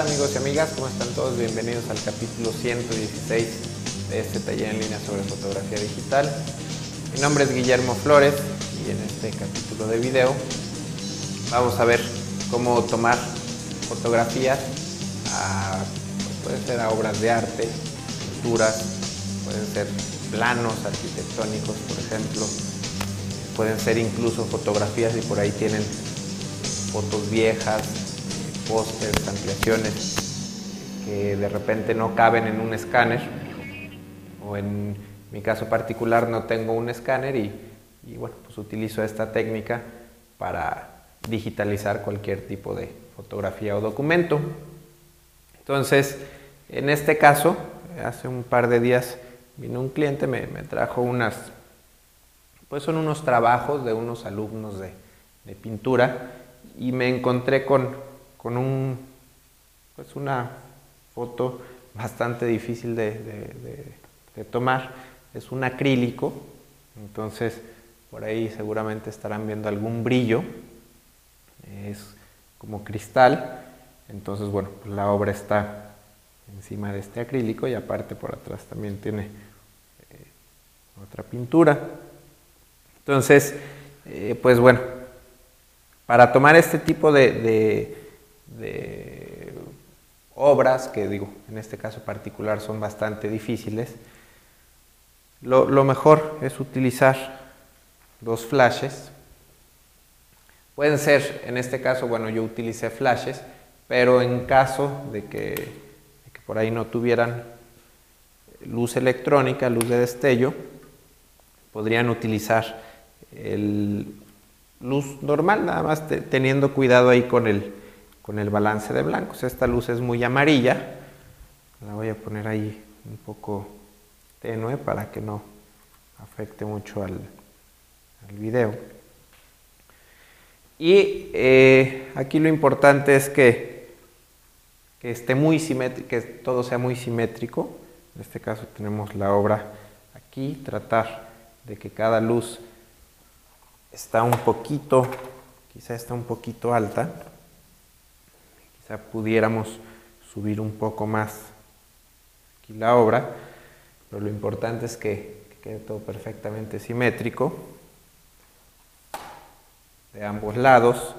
amigos y amigas? ¿Cómo están todos? Bienvenidos al capítulo 116 de este taller en línea sobre fotografía digital. Mi nombre es Guillermo Flores y en este capítulo de video vamos a ver cómo tomar fotografías a, pues, pueden ser a obras de arte, pinturas, pueden ser planos arquitectónicos, por ejemplo, pueden ser incluso fotografías y por ahí tienen fotos viejas, pósters, ampliaciones que de repente no caben en un escáner o en mi caso particular no tengo un escáner y, bueno, pues utilizo esta técnica para digitalizar cualquier tipo de fotografía o documento. Entonces, en este caso, hace un par de días vino un cliente, me, me trajo unas, pues son unos trabajos de unos alumnos de pintura y me encontré con, con un, pues una foto bastante difícil de, de, tomar. Es un acrílico, entonces por ahí seguramente estarán viendo algún brillo. Es como cristal, entonces bueno, pues la obra está encima de este acrílico y aparte por atrás también tiene eh, otra pintura. Entonces, eh, pues bueno, para tomar este tipo de, de, obras, que digo, en este caso particular son bastante difíciles, lo, mejor es utilizar dos flashes. Pueden ser, en este caso, bueno, yo utilicé flashes, pero en caso de que, por ahí no tuvieran luz electrónica, luz de destello, podrían utilizar el luz normal, nada más te, teniendo cuidado ahí con el, con el balance de blancos. Esta luz es muy amarilla, la voy a poner ahí un poco tenue para que no afecte mucho al, video. Y eh, aquí lo importante es que, que esté muy simétrico, que todo sea muy simétrico. En este caso tenemos la obra aquí, tratar de que cada luz está un poquito, quizá está un poquito alta. Pudiéramos subir un poco más aquí la obra, pero lo importante es que, que quede todo perfectamente simétrico de ambos lados.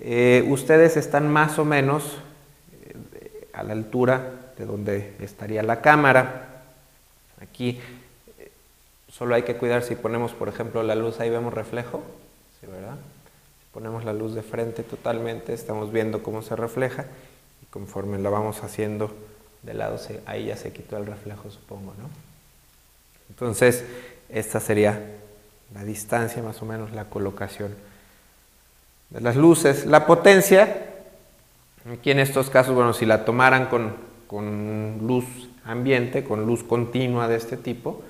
Eh, ustedes están más o menos eh, a la altura de donde estaría la cámara. Aquí Solo hay que cuidar si ponemos, por ejemplo, la luz, ahí vemos reflejo, ¿sí, verdad? Ponemos la luz de frente totalmente, estamos viendo cómo se refleja y conforme la vamos haciendo de lado, ahí ya se quitó el reflejo, supongo, ¿no? Entonces, esta sería la distancia, más o menos la colocación de las luces. La potencia, aquí en estos casos, bueno, si la tomaran con, con luz ambiente, con luz continua de este tipo,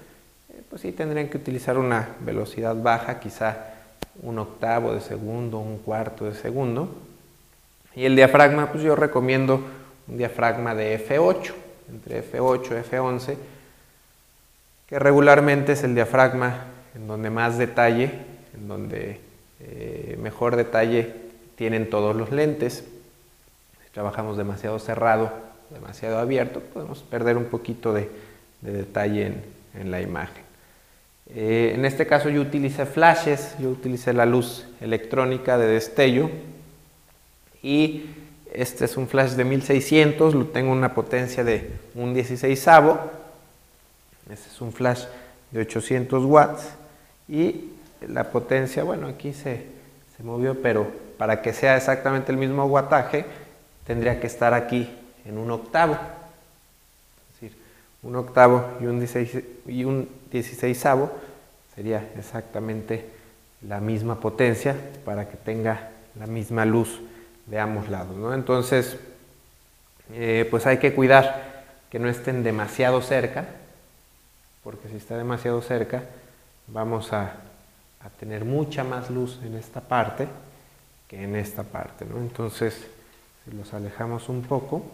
pues sí tendrían que utilizar una velocidad baja, quizá un octavo de segundo, un cuarto de segundo. Y el diafragma, pues yo recomiendo un diafragma de F8, entre F8 y F11, que regularmente es el diafragma en donde más detalle, en donde eh, mejor detalle tienen todos los lentes. Si trabajamos demasiado cerrado, demasiado abierto, podemos perder un poquito de, de detalle en la imagen. Eh, en este caso yo utilicé flashes, yo utilicé la luz electrónica de destello y este es un flash de 1600, lo tengo una potencia de un 16 avo. Este es un flash de 800 watts y la potencia, bueno, aquí se, se movió, pero para que sea exactamente el mismo wattaje tendría que estar aquí en un octavo. Un octavo y un 16, y un 16 sería exactamente la misma potencia para que tenga la misma luz de ambos lados. ¿no? Entonces, eh, pues hay que cuidar que no estén demasiado cerca, porque si está demasiado cerca, vamos a, a tener mucha más luz en esta parte que en esta parte. ¿no? Entonces, si los alejamos un poco,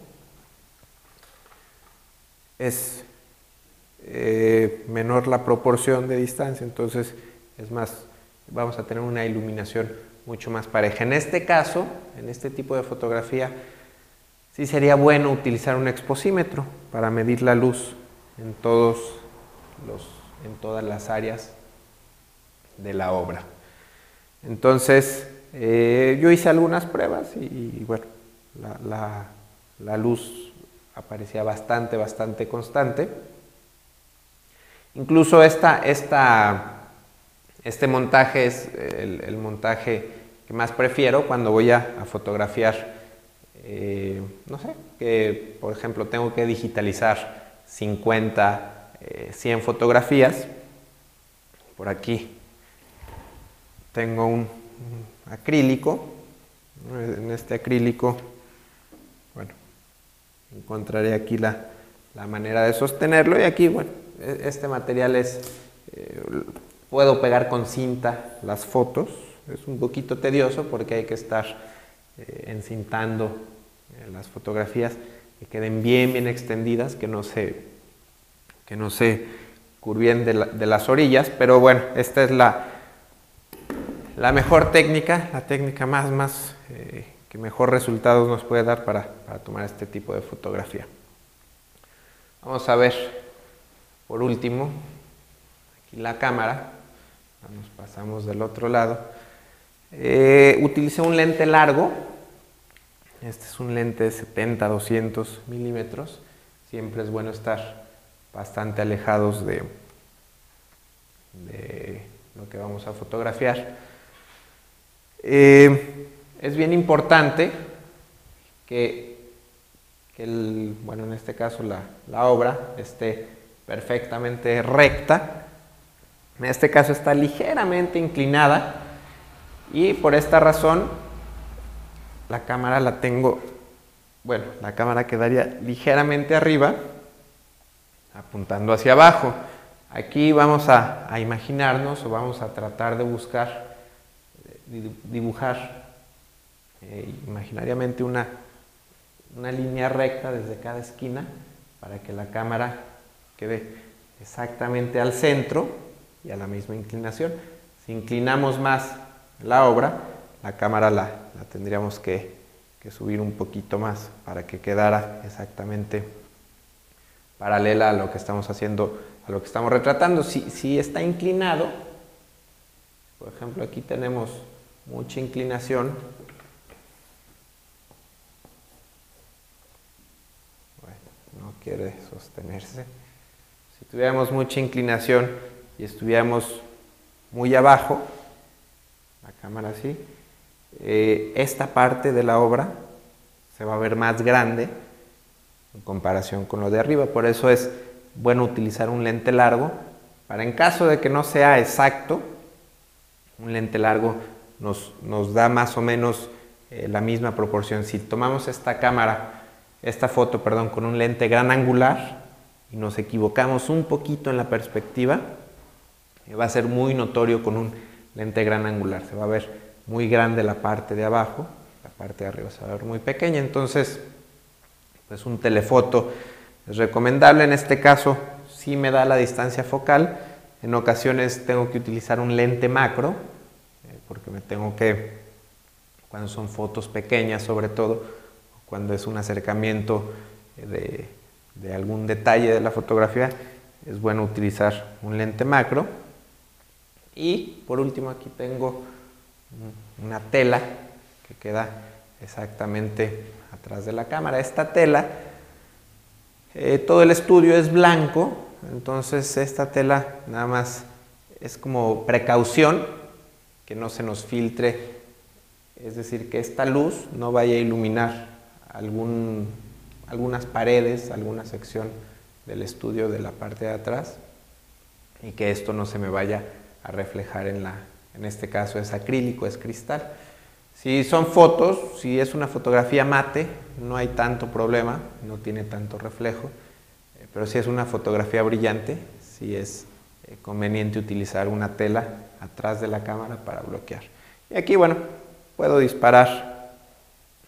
es eh, menor la proporción de distancia, entonces es más, vamos a tener una iluminación mucho más pareja. En este caso, en este tipo de fotografía, sí sería bueno utilizar un exposímetro para medir la luz en, todos los, en todas las áreas de la obra. Entonces, eh, yo hice algunas pruebas y, bueno, la, luz aparecía bastante, bastante constante. Incluso esta, este montaje es el, montaje que más prefiero cuando voy a, fotografiar, eh, no sé, que por ejemplo tengo que digitalizar 50, 100 eh, fotografías. Por aquí tengo un, acrílico. En este acrílico, encontraré aquí la, manera de sostenerlo. Y aquí, bueno, e, este material es, eh, puedo pegar con cinta las fotos. Es un poquito tedioso porque hay que estar eh, encintando eh, las fotografías que queden bien, bien extendidas, que no se, que no se curvien de, de las orillas. Pero bueno, esta es la, la mejor técnica, la técnica más, más mejor resultados nos puede dar para, tomar este tipo de fotografía. Vamos a ver, por último, aquí la cámara, nos pasamos del otro lado. Eh, utilicé un lente largo, este es un lente de 70-200 milímetros, siempre es bueno estar bastante alejados de, de lo que vamos a fotografiar. Eh, es bien importante que, bueno, en este caso la, obra esté perfectamente recta. En este caso está ligeramente inclinada y por esta razón la cámara la tengo, bueno, la cámara quedaría ligeramente arriba, apuntando hacia abajo. Aquí vamos a imaginarnos o vamos a tratar de buscar dibujar eh, imaginariamente una, una línea recta desde cada esquina para que la cámara quede exactamente al centro y a la misma inclinación. Si inclinamos más la obra, la cámara la, tendríamos que, subir un poquito más para que quedara exactamente paralela a lo que estamos haciendo, a lo que estamos retratando. Si, si está inclinado, por ejemplo, aquí tenemos mucha inclinación. Bueno, no quiere sostenerse. Si tuviéramos mucha inclinación y estuviéramos muy abajo, la cámara así, eh, esta parte de la obra se va a ver más grande en comparación con lo de arriba. Por eso es bueno utilizar un lente largo para en caso de que no sea exacto, un lente largo nos, da más o menos eh, la misma proporción. Si tomamos esta cámara, esta foto, perdón, con un lente gran angular y nos equivocamos un poquito en la perspectiva, eh, va a ser muy notorio con un lente gran angular. Se va a ver muy grande la parte de abajo, la parte de arriba se va a ver muy pequeña. Entonces, pues un telefoto es recomendable. En este caso, si me da la distancia focal. En ocasiones tengo que utilizar un lente macro, porque me tengo que, cuando son fotos pequeñas sobre todo, cuando es un acercamiento de, algún detalle de la fotografía, es bueno utilizar un lente macro. Y por último aquí tengo una tela que queda exactamente atrás de la cámara. Esta tela, eh, todo el estudio es blanco, entonces esta tela nada más es como precaución que no se nos filtre, es decir, que esta luz no vaya a iluminar algún, algunas paredes, alguna sección del estudio de la parte de atrás y que esto no se me vaya a reflejar en la, en este caso es acrílico, es cristal. Si son fotos, si es una fotografía mate, no hay tanto problema, no tiene tanto reflejo, eh, pero si es una fotografía brillante, sí es eh, conveniente utilizar una tela atrás de la cámara para bloquear. Y aquí, bueno, puedo disparar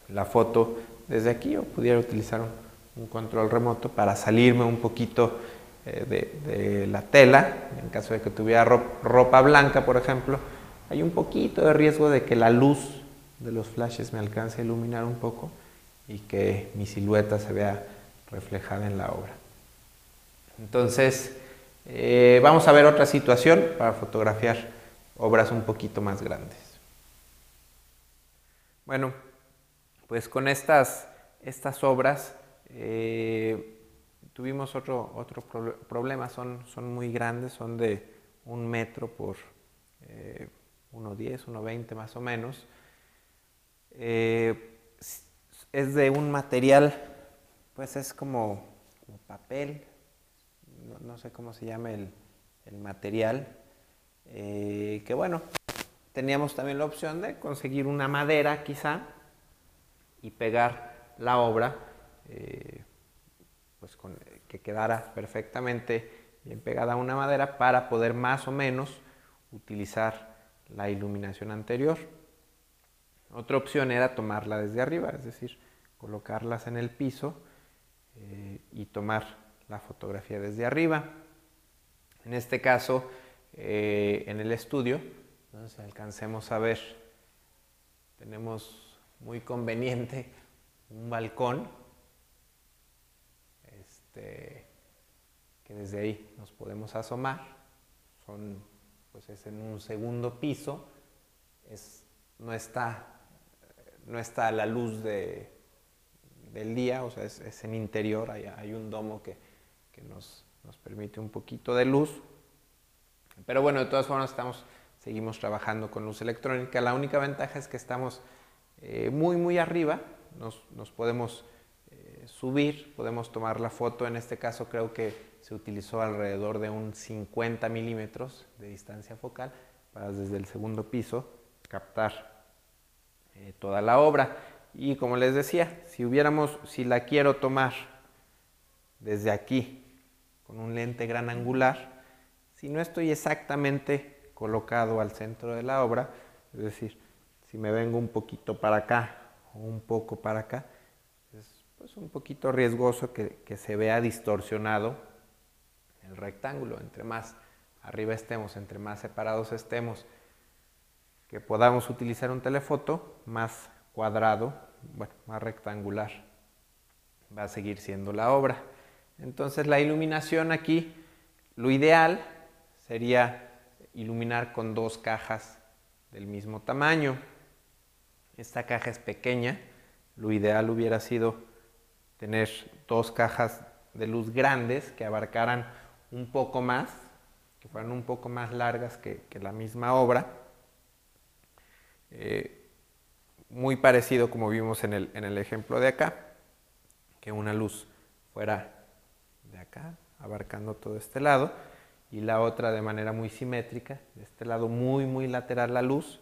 la foto desde aquí o pudiera utilizar un, control remoto para salirme un poquito eh, de, la tela. En caso de que tuviera ropa blanca, por ejemplo, hay un poquito de riesgo de que la luz de los flashes me alcance a iluminar un poco y que mi silueta se vea reflejada en la obra. Entonces, eh, vamos a ver otra situación para fotografiar obras un poquito más grandes. Bueno, pues con estas, estas obras eh, tuvimos otro, otro problema, son, son muy grandes, son de un metro por eh, 1,10, 1,20 más o menos. Eh, es de un material, pues es como, papel, no, sé cómo se llama el, material, eh, que bueno, teníamos también la opción de conseguir una madera quizá y pegar la obra, eh, pues que quedara perfectamente bien pegada a una madera para poder más o menos utilizar la iluminación anterior. Otra opción era tomarla desde arriba, es decir, colocarlas en el piso eh, y tomar la fotografía desde arriba. En este caso, eh, en el estudio, si alcancemos a ver, tenemos muy conveniente un balcón, este, que desde ahí nos podemos asomar. Son, pues es en un segundo piso, no está no está la luz de, del día, o sea, es, en interior, hay, hay un domo que, nos, permite un poquito de luz. Pero bueno, de todas formas estamos, seguimos trabajando con luz electrónica. La única ventaja es que estamos eh, muy, muy arriba, nos, podemos eh, subir, podemos tomar la foto. En este caso creo que se utilizó alrededor de un 50 milímetros de distancia focal para desde el segundo piso captar eh, toda la obra. Y como les decía, si hubiéramos, si la quiero tomar desde aquí con un lente gran angular, si no estoy exactamente colocado al centro de la obra, es decir, si me vengo un poquito para acá o un poco para acá, es pues, un poquito riesgoso que, que se vea distorsionado el rectángulo. Entre más arriba estemos, entre más separados estemos que podamos utilizar un telefoto más cuadrado, bueno, más rectangular. Va a seguir siendo la obra. Entonces la iluminación aquí, lo ideal sería iluminar con dos cajas del mismo tamaño. Esta caja es pequeña, lo ideal hubiera sido tener dos cajas de luz grandes que abarcaran un poco más, que fueran un poco más largas que, la misma obra. Eh, muy parecido como vimos en el, en el ejemplo de acá, que una luz fuera de acá, abarcando todo este lado, y la otra de manera muy simétrica, de este lado muy, muy lateral la luz,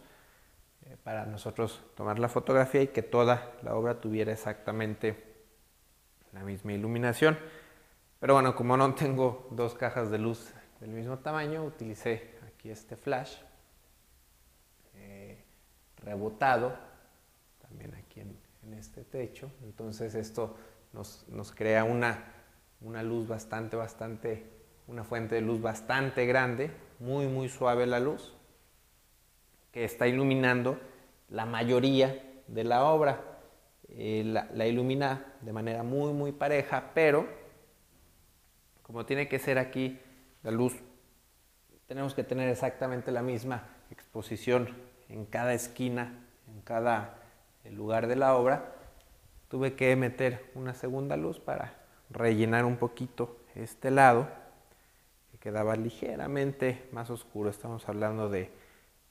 eh, para nosotros tomar la fotografía y que toda la obra tuviera exactamente la misma iluminación. Pero bueno, como no tengo dos cajas de luz del mismo tamaño, utilicé aquí este flash rebotado, también aquí en, este techo. Entonces esto nos, crea una, una, luz bastante, bastante, una fuente de luz bastante grande, muy, muy suave la luz, que está iluminando la mayoría de la obra. Eh, la, ilumina de manera muy, muy pareja, pero como tiene que ser aquí la luz, tenemos que tener exactamente la misma exposición en cada esquina, en cada eh, lugar de la obra, tuve que meter una segunda luz para rellenar un poquito este lado, que quedaba ligeramente más oscuro. Estamos hablando de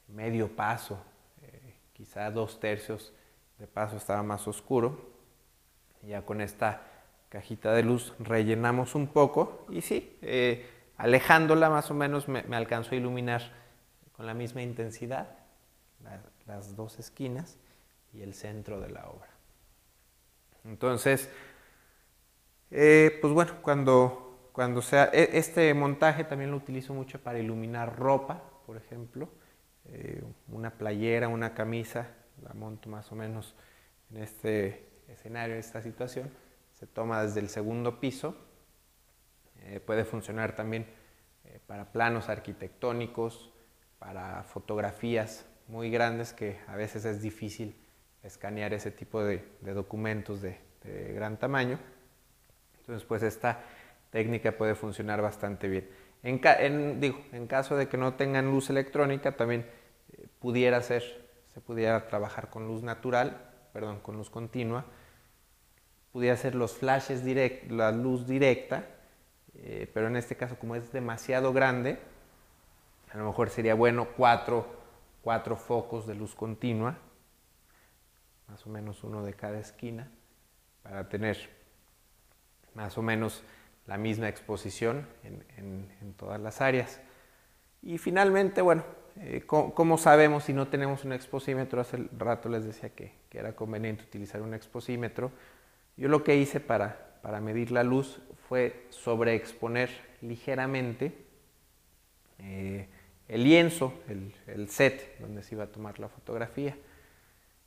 medio paso, eh, quizá dos tercios de paso estaba más oscuro. Ya con esta cajita de luz rellenamos un poco y sí, eh, alejándola más o menos me, alcanzó a iluminar con la misma intensidad las dos esquinas y el centro de la obra. Entonces, eh, pues bueno, cuando, cuando sea, e, este montaje también lo utilizo mucho para iluminar ropa, por ejemplo, eh, una playera, una camisa, la monto más o menos en este escenario, en esta situación, se toma desde el segundo piso, eh, puede funcionar también para planos arquitectónicos, para fotografías muy grandes que a veces es difícil escanear ese tipo de, documentos de, gran tamaño. Entonces, pues esta técnica puede funcionar bastante bien. En, en caso de que no tengan luz electrónica, también eh, pudiera ser, se pudiera trabajar con luz natural, perdón, con luz continua. Pudiera ser los flashes direct, la luz directa, eh, pero en este caso como es demasiado grande, a lo mejor sería bueno cuatro, cuatro focos de luz continua, más o menos uno de cada esquina, para tener más o menos la misma exposición en, todas las áreas. Y finalmente, bueno, eh, ¿cómo, sabemos si no tenemos un exposímetro? Hace rato les decía que, era conveniente utilizar un exposímetro. Yo lo que hice para, para medir la luz fue sobreexponer ligeramente eh, el lienzo, el, set donde se iba a tomar la fotografía.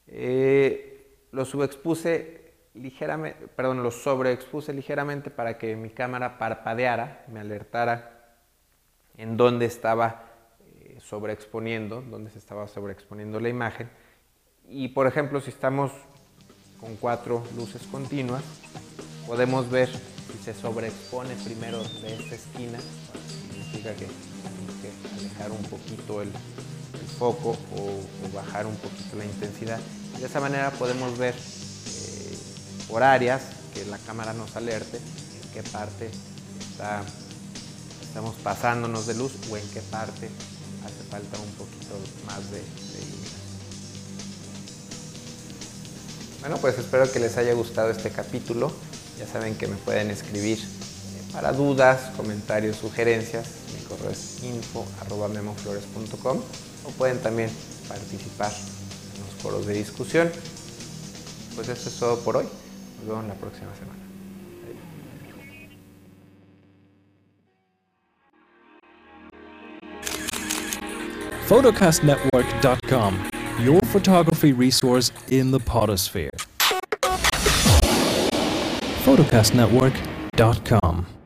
Eh, lo subexpuse ligeramente, perdón, lo sobreexpuse ligeramente para que mi cámara parpadeara, me alertara en dónde estaba eh, sobreexponiendo, dónde se estaba sobreexponiendo la imagen. Y por ejemplo, si estamos con cuatro luces continuas, podemos ver si se sobreexpone primero de esta esquina, significa que tenemos que alejar un poquito el, foco o, bajar un poquito la intensidad. De esa manera podemos ver por áreas que la cámara nos alerte en qué parte estamos pasándonos de luz o en qué parte hace falta un poquito más de, de. Bueno, pues espero que les haya gustado este capítulo. Ya saben que me pueden escribir eh, para dudas, comentarios, sugerencias. Mi correo es info.memoflores.com o pueden también participar en los foros de discusión. Pues eso es todo por hoy. Nos vemos la próxima semana. photocastnetwork.com, your photography resource in the potosphere. photocastnetwork.com.